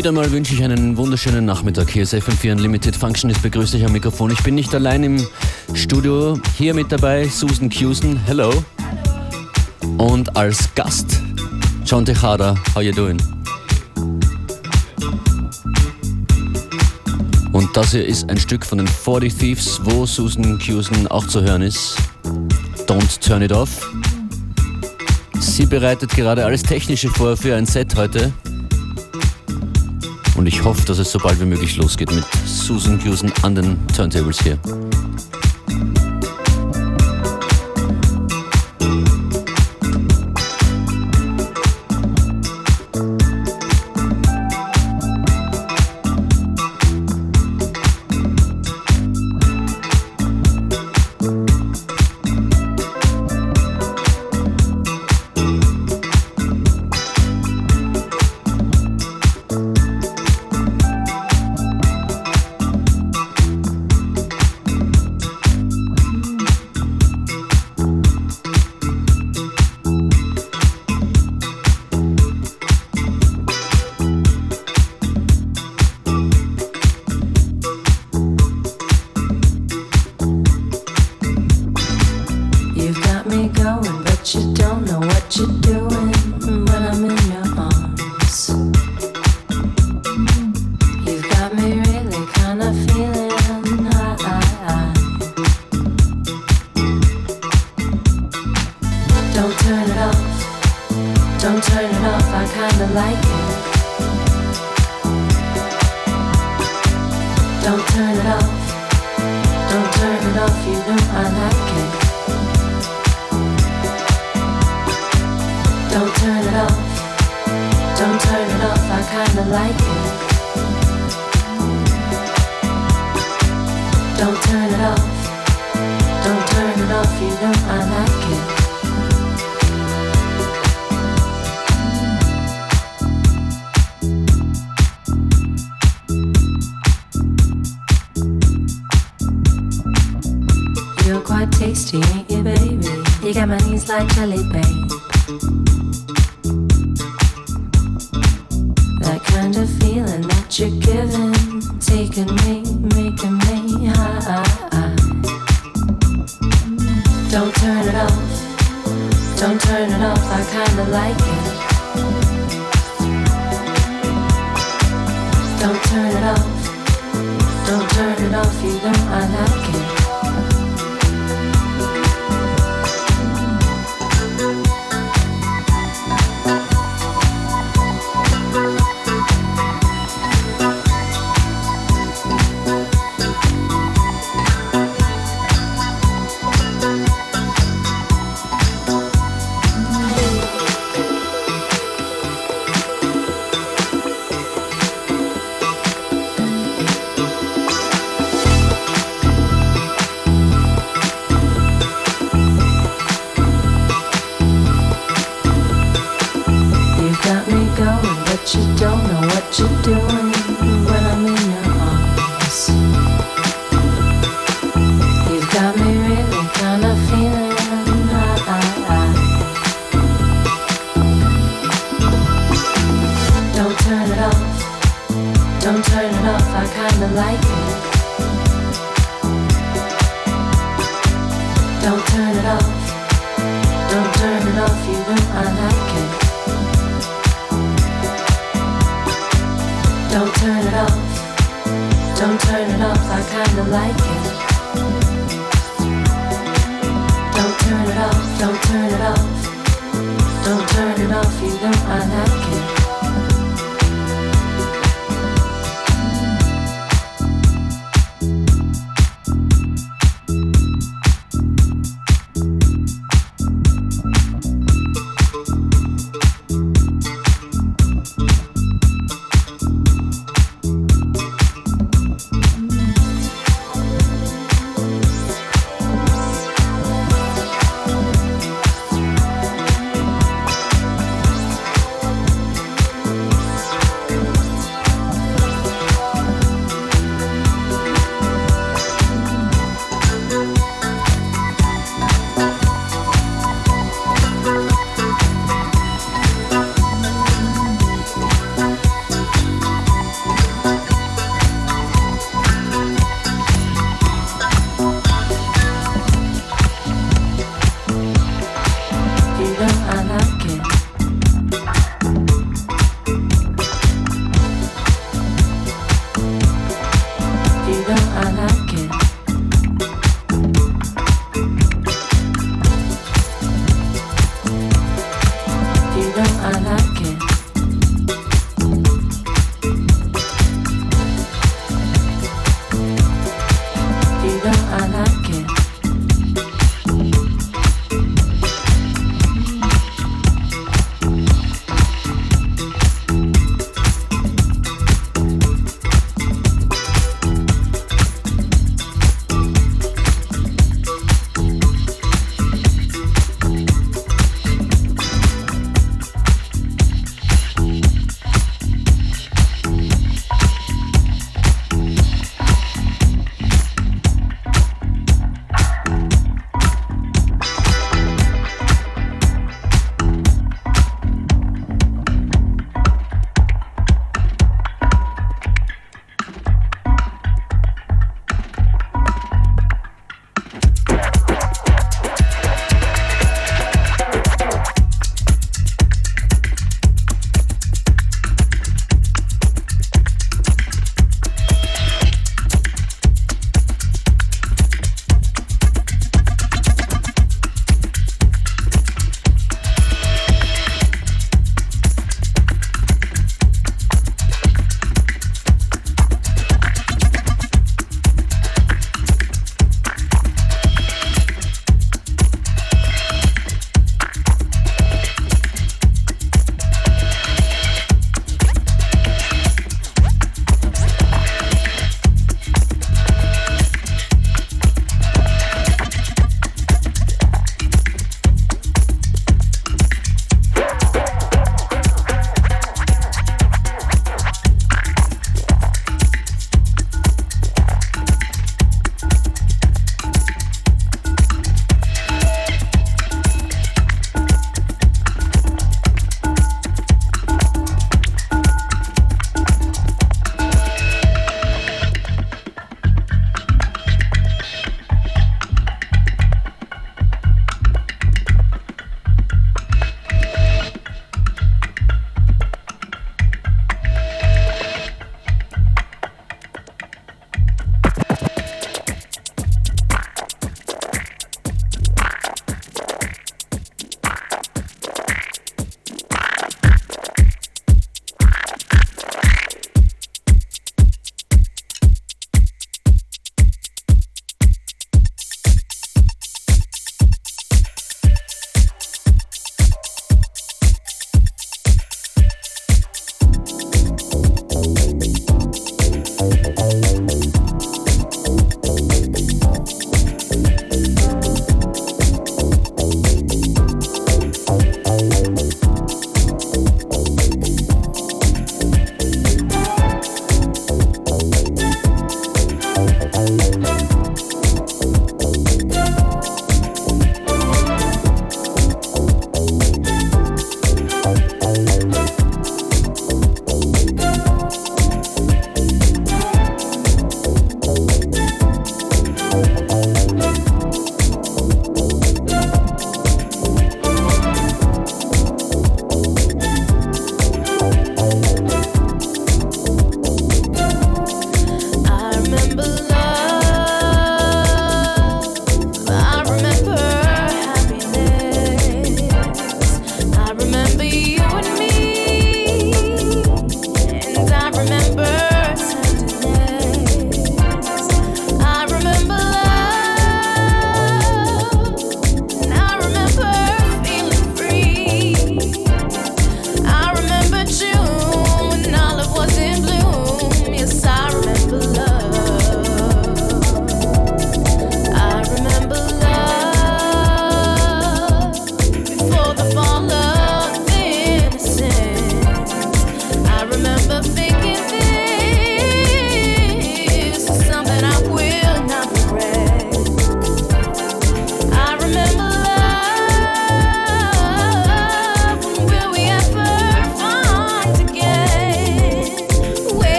Wieder mal wünsche ich einen wunderschönen Nachmittag. Hier ist FM4 Unlimited Functionist, begrüße ich am Mikrofon. Ich bin nicht allein im Studio. Hier mit dabei Susan Cusen, hello. Und als Gast John Tejada, how you doing? Und das hier ist ein Stück von den 40 Thieves, wo Susan Cusen auch zu hören ist. Don't turn it off. Sie bereitet gerade alles Technische vor für ein Set heute. Und ich hoffe, dass es so bald wie möglich losgeht mit Susan Cusen an den Turntables hier.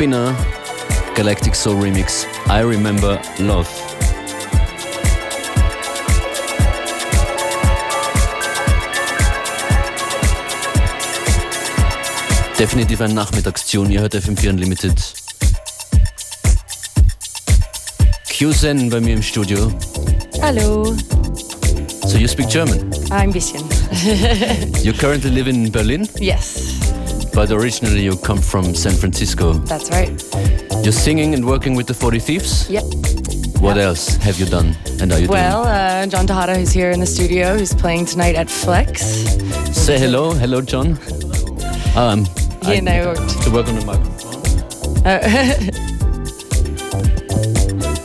Spinner, Galactic Soul Remix, I Remember Love. Definitiv ein Nachmittagstune, ihr hört FM4 Unlimited. QZen bei mir im Studio. Hallo. So you speak German? Ein bisschen. you currently live in Berlin? Yes. But originally you come from San Francisco. That's right. You're singing and working with the 40 Thieves? Yep. What yep. else have you done and are you well, doing? Well, uh, John Tejada, who's here in the studio, who's playing tonight at Flex. Say hello. Hello, John. Um, he I, and I worked. To work on the microphone. Uh,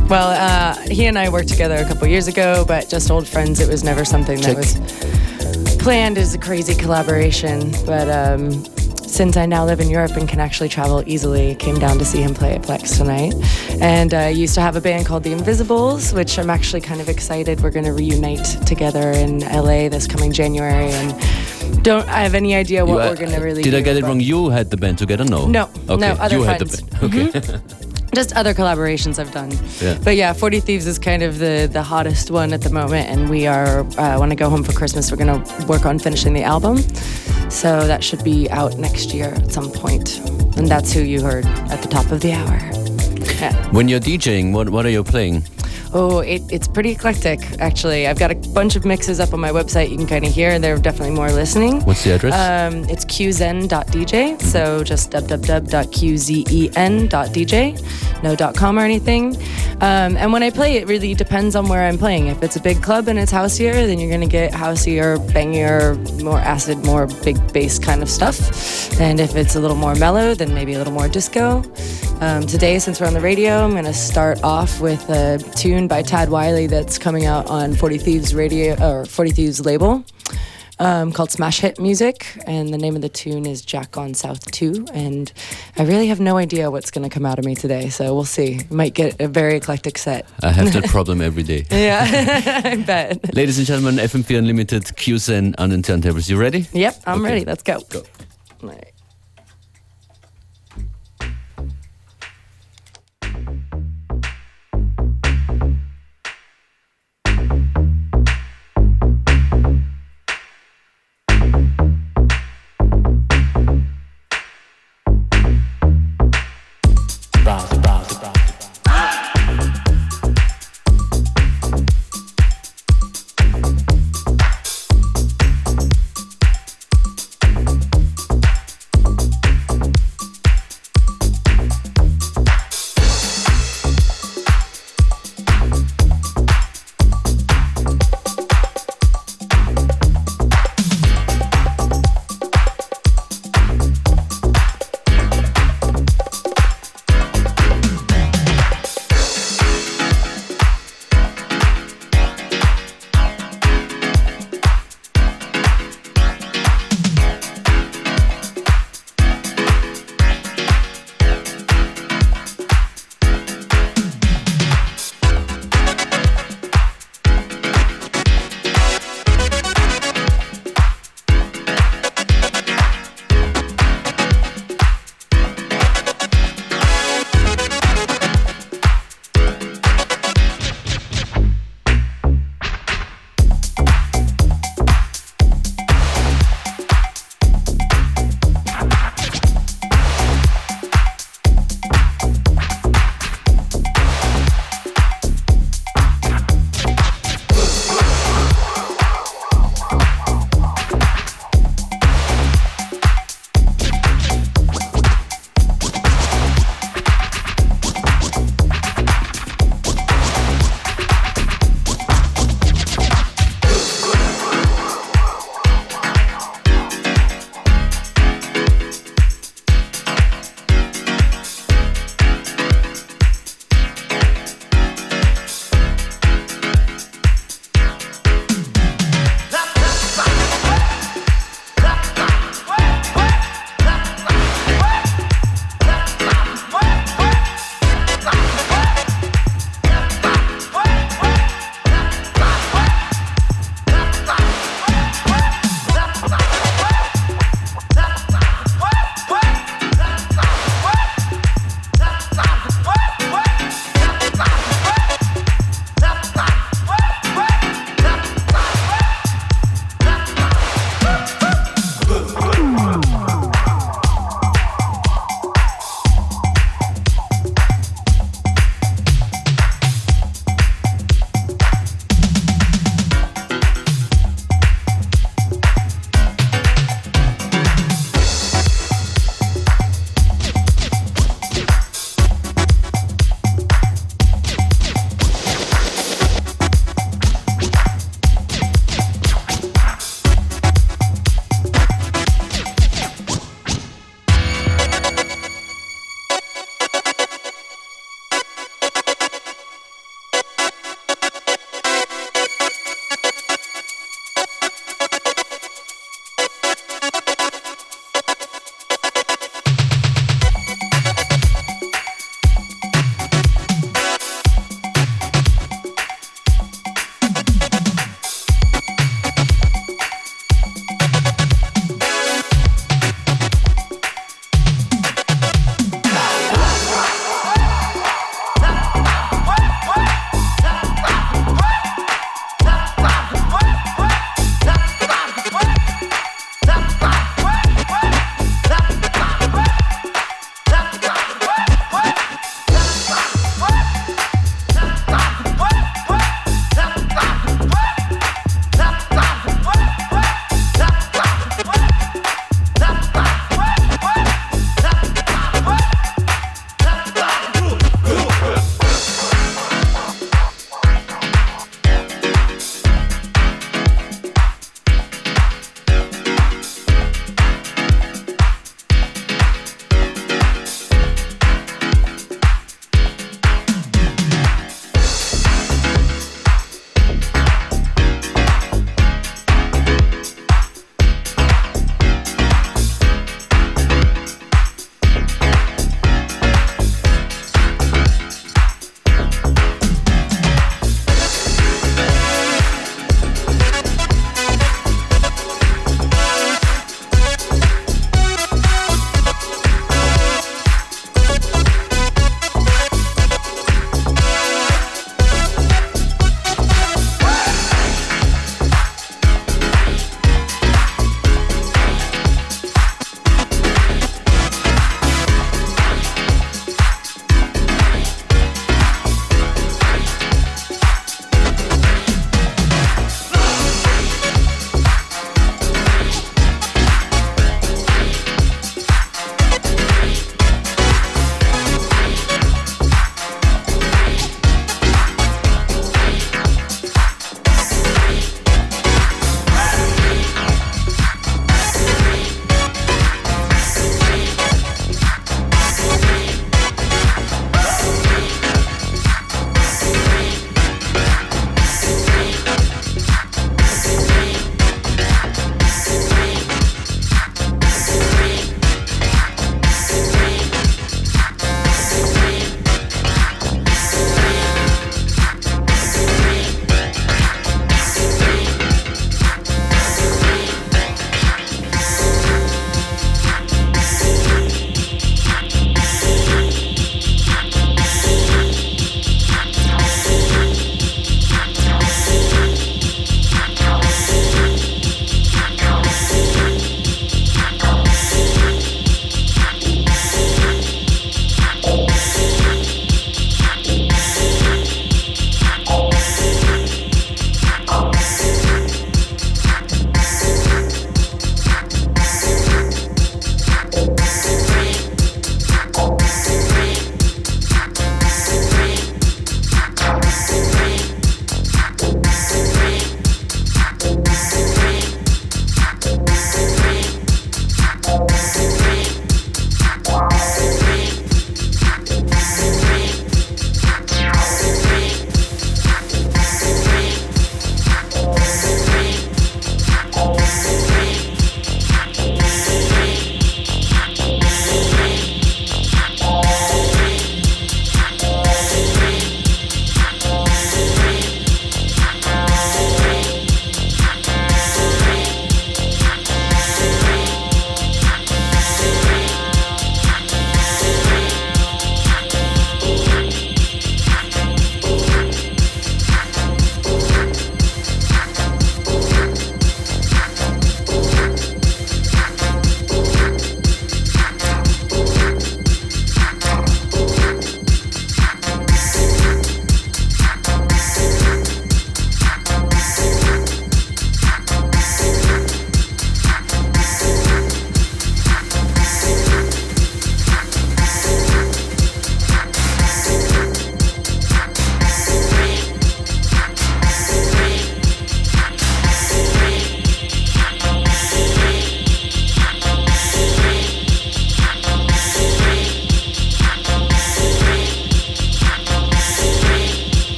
Well, uh, he and I worked together a couple years ago, but just old friends. It was never something Check. that was planned as a crazy collaboration. But um, since I now live in Europe and can actually travel easily, came down to see him play at Flex tonight. And I uh, used to have a band called The Invisibles, which I'm actually kind of excited. We're going to reunite together in LA this coming January. And don't I have any idea what we're going to really Did do, I get it wrong? You had the band together? No. No. Okay. No, other you friends. had the band. Okay. Mm-hmm. just other collaborations I've done. Yeah. But yeah, 40 Thieves is kind of the the hottest one at the moment, and we are uh, when I go home for Christmas, we're gonna work on finishing the album. So that should be out next year at some point. point, and that's who you heard at the top of the hour. Yeah. When you're DJing, what what are you playing? Oh, it, it's pretty eclectic, actually. I've got a bunch of mixes up on my website you can kind of hear. They're definitely more listening. What's the address? Um, it's qzen.dj, so just www.qzen.dj, no dot .com or anything. Um, and when I play, it really depends on where I'm playing. If it's a big club and it's houseier, then you're going to get houseier, bangier, more acid, more big bass kind of stuff. And if it's a little more mellow, then maybe a little more disco. Um, today, since we're on the radio, I'm going to start off with a tune by Tad Wiley that's coming out on 40 Thieves radio or 40 Thieves label. Um, called Smash Hit Music, and the name of the tune is Jack on South 2. And I really have no idea what's going to come out of me today, so we'll see. Might get a very eclectic set. I have that problem every day. Yeah, I bet. Ladies and gentlemen, FM4 Unlimited, QZen on the turntables. You ready? Yep, I'm Okay. ready. Let's go. Go. All right.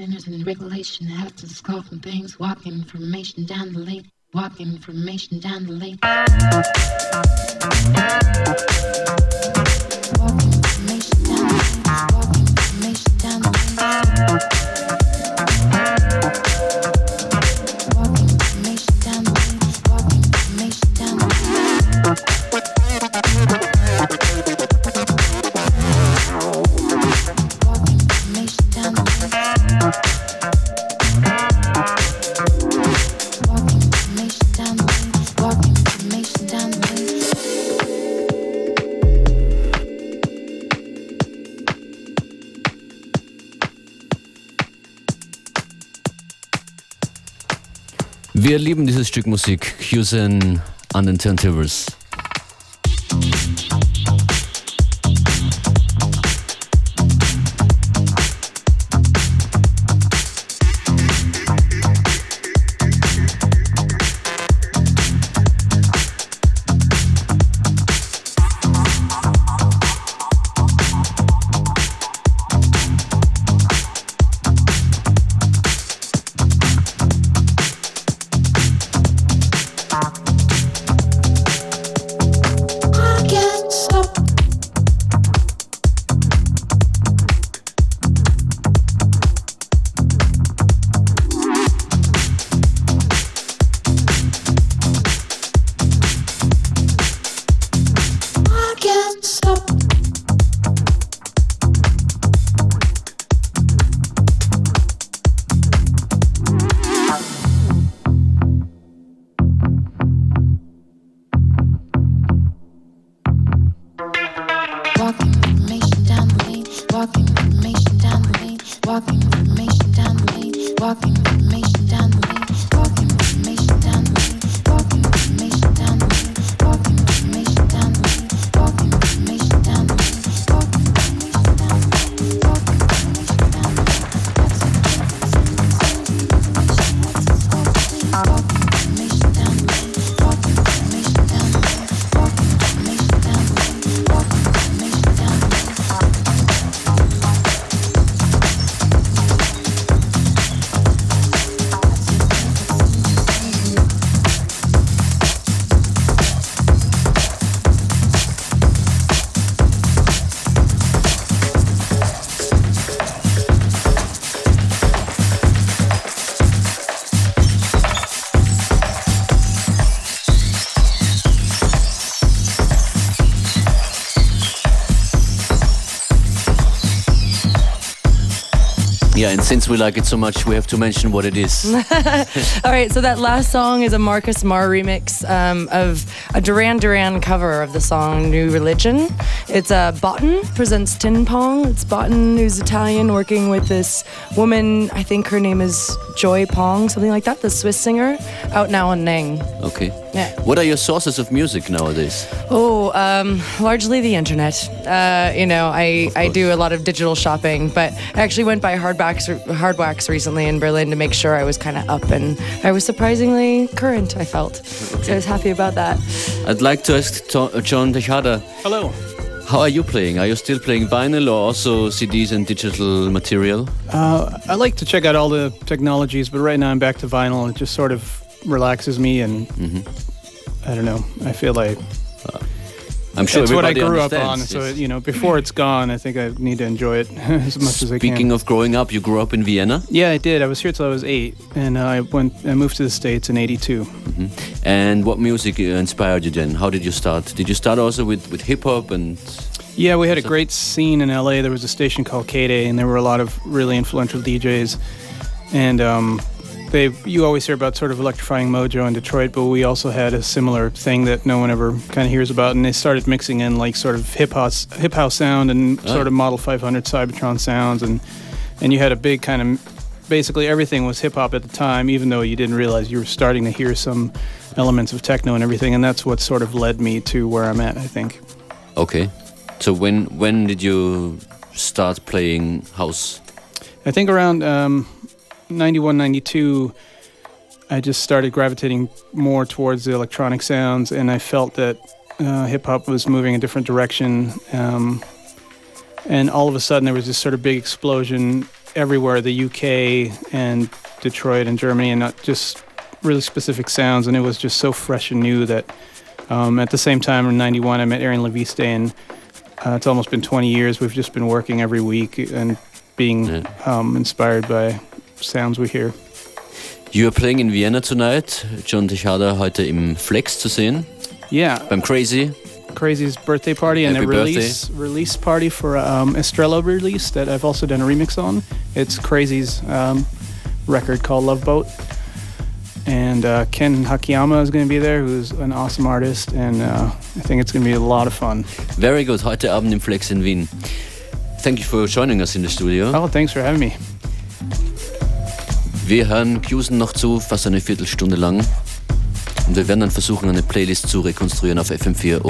Sinners and regulation have to scoff from things. Walk information down the lane. Walk information down the lane. Lieben dieses Stück Musik. Houston an den Turntables. And since we like it so much, we have to mention what it is. All right, so that last song is a Marcus Marr remix um, of a Duran Duran cover of the song New Religion. It's uh, Bottin presents Tin Pong. It's Bottin, who's Italian, working with this woman, I think her name is Joy Pong, something like that, the Swiss singer, out now on Nang. Okay. Yeah. What are your sources of music nowadays? Oh, um, largely the internet. Uh, you know, I, I do a lot of digital shopping, but I actually went by Hardwax, Hardwax recently in Berlin to make sure I was kind of up and I was surprisingly current, I felt. So I was happy about that. I'd like to ask to- uh, John Tejada, Hello. How are you playing? Are you still playing vinyl or also CDs and digital material? Uh, I like to check out all the technologies, but right now I'm back to vinyl. It just sort of relaxes me, and I don't know. I feel like I'm sure it's what I grew up on. So you know, before it's gone, I think I need to enjoy it as much as I can. Speaking of growing up, you grew up in Vienna, yeah, I did. I was here till I was eight, and uh, I went. I moved to the states in '82. and what music uh, inspired you then? How did you start? Did you start also with, with hip hop and Yeah, we had a great scene in LA. There was a station called K-Day, and there were a lot of really influential DJs. And um, they, you always hear about sort of electrifying mojo in Detroit, but we also had a similar thing that no one ever kind of hears about. And they started mixing in like sort of hip house, hip house sound and sort of Model 500 Cybotron sounds, and and you had a big kind of basically everything was hip hop at the time, even though you didn't realize you were starting to hear some elements of techno and everything. And that's what sort of led me to where I'm at, I think. okay? So when when did you start playing house? I think around um, 91, 92, I just started gravitating more towards the electronic sounds, and I felt that uh, hip hop was moving a different direction. Um, and all of a sudden, there was this sort of big explosion everywhere the UK and Detroit and Germany, and not just really specific sounds. And it was just so fresh and new that um, at the same time in 91, I met Arian Leviste, and uh, it's almost been 20 years. We've just been working every week and being Yeah. um, inspired by sounds we hear. You are playing in Vienna tonight. John Tejada heute im Flex zu sehen, Yeah, beim Crazy. Crazy's birthday party and Happy a release release party for um, Estrella release that I've also done a remix on. It's Crazy's um, record called Love Boat. And uh, Ken Hakiyama is going to be there, who's an awesome artist, and uh, I think it's going to be a lot of fun. Very good. Heute Abend im Flex in Wien. Thank you for joining us in the studio. Oh, thanks for having me. Wir hören Cusen noch zu, fast eine Viertelstunde lang. Und wir werden dann versuchen, eine Playlist zu rekonstruieren auf FM4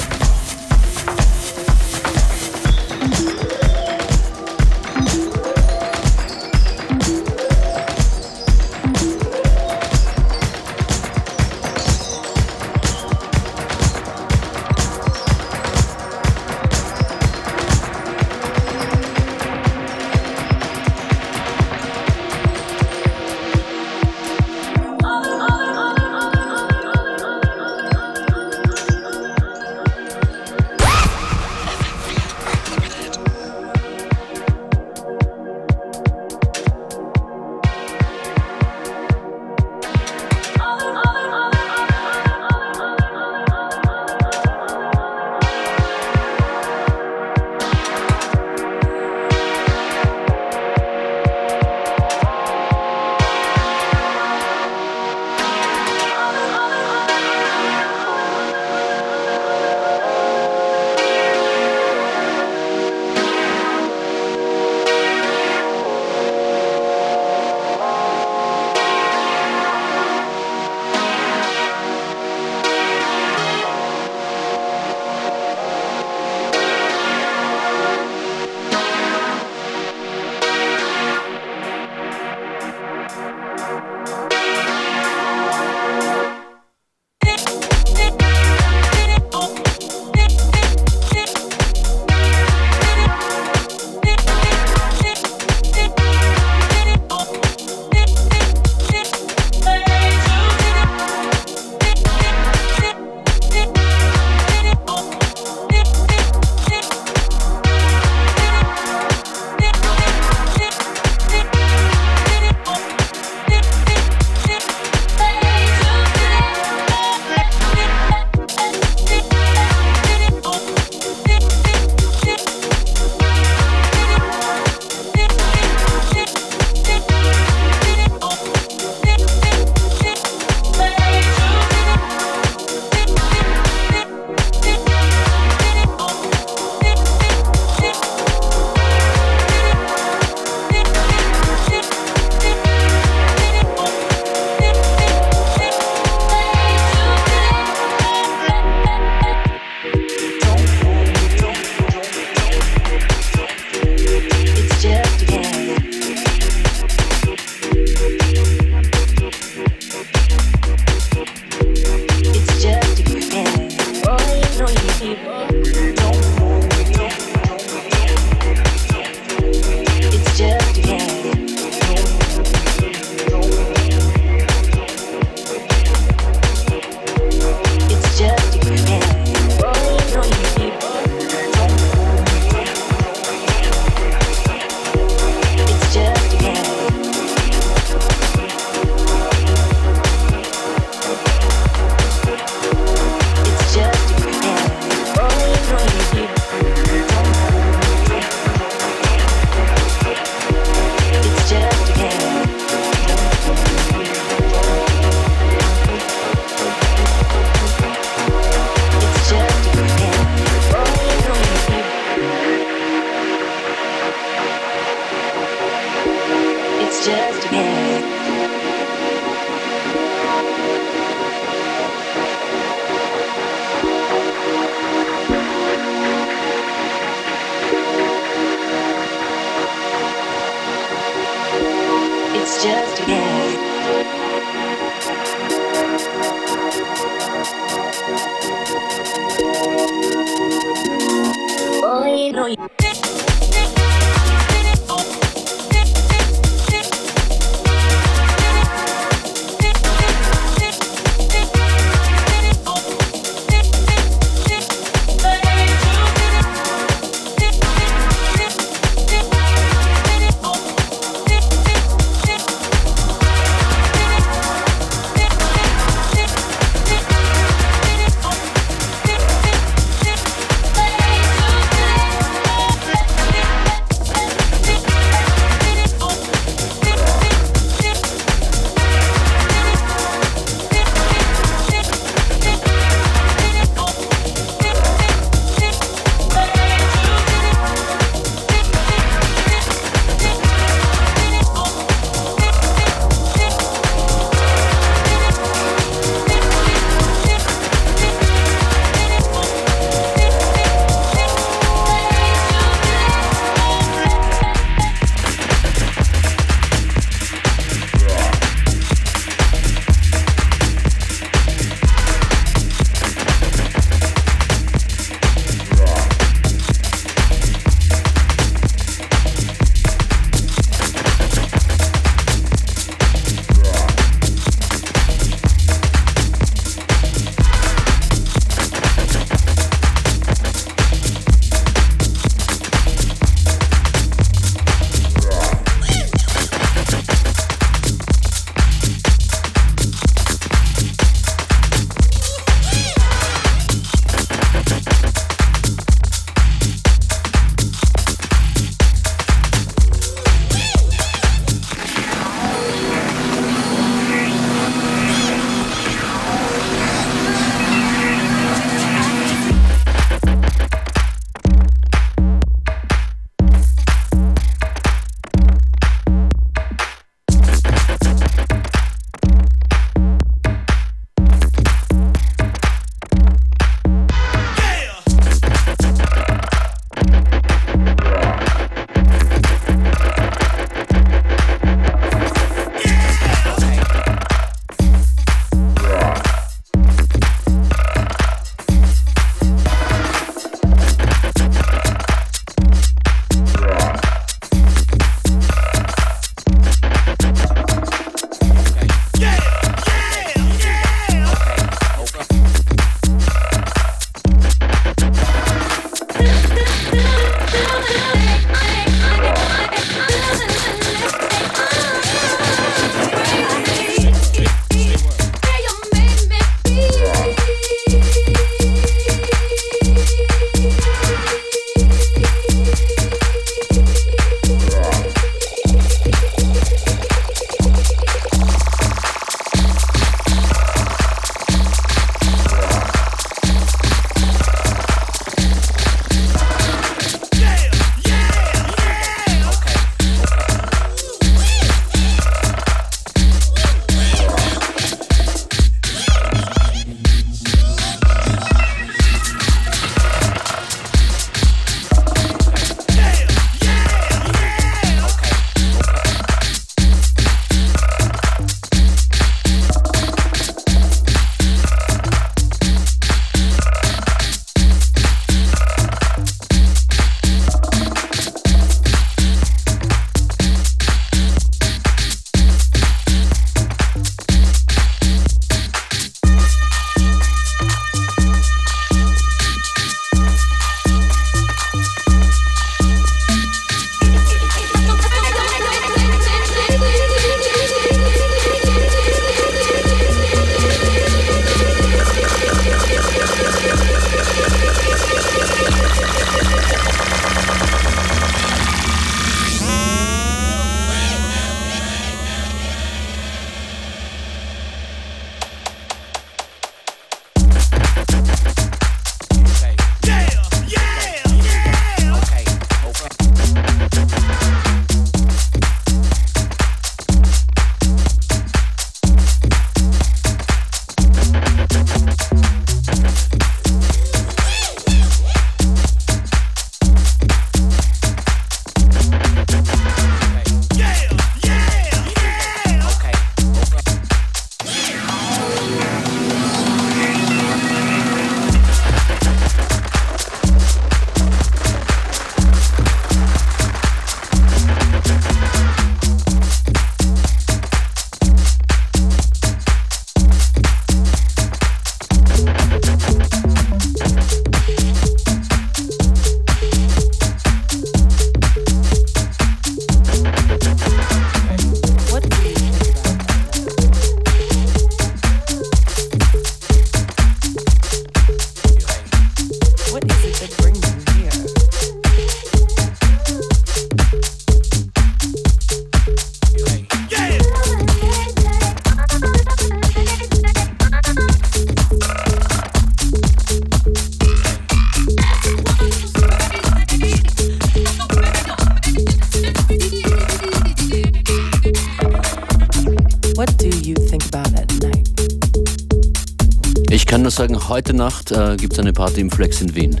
sagen, Nacht äh, gibt es eine Party im Flex in Wien.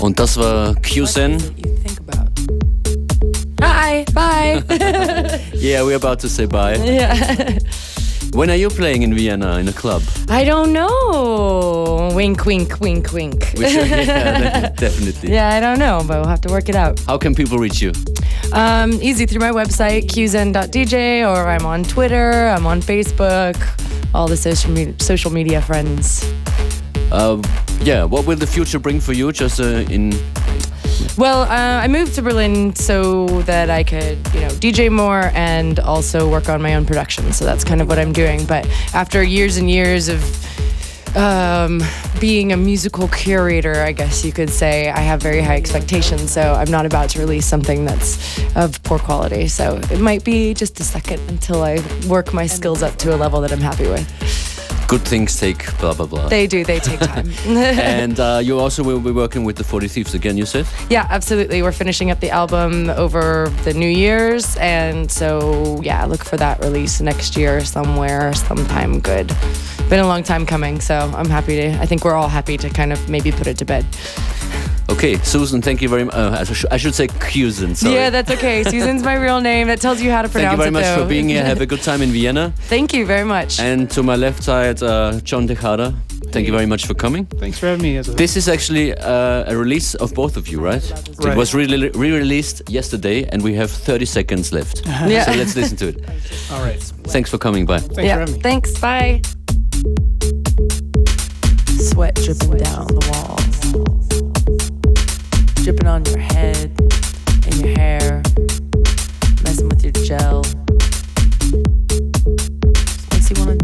Und das war What QZen. is it you think about? Hi, bye. Yeah, we're about to say bye. yeah. When are you playing in Vienna in a club? I don't know. Wink, wink, wink, wink. We should- yeah, definitely. yeah, I don't know, but we'll have to work it out. How can people reach you? Um, easy through my website, qzen.dj, or I'm on Twitter, I'm on Facebook, all the social media, social media friends. Uh, yeah, what will the future bring for you? Just uh, in Well, uh, I moved to Berlin so that I could, you know, DJ more and also work on my own production. So that's kind of what I'm doing. But after years and years of um, being a musical curator, I guess you could say, I have very high expectations. So I'm not about to release something that's of poor quality. So it might be just a second until I work my skills up to a level that I'm happy with. Good things take blah blah blah. They do, they take time. and uh, you also will be working with the 40 Thieves again, you said? Yeah, absolutely. We're finishing up the album over the New Year's, and so yeah, look for that release next year somewhere, sometime good. Been a long time coming, so I'm happy to. I think we're all happy to kind of maybe put it to bed. Okay, Susan, thank you very much. Uh, I should- I should say QZen, sorry. Yeah, that's okay. Susan's my real name. That tells you how to pronounce it. Thank you very it. much though. for being here. Have a good time in Vienna. Thank you very much. And to my left side, uh, John Tejada. Thank you very much for coming. Thanks for having me. As a, This is actually uh, a release of both of you, right? right. It was re- re-released yesterday, and we have 30 seconds left. Yeah. So let's listen to it. all right. Thanks for coming by. Thanks for yeah, having me. thanks. Bye. Sweat dripping down the walls, dripping on your head and your hair, messing with your gel. Just makes you want to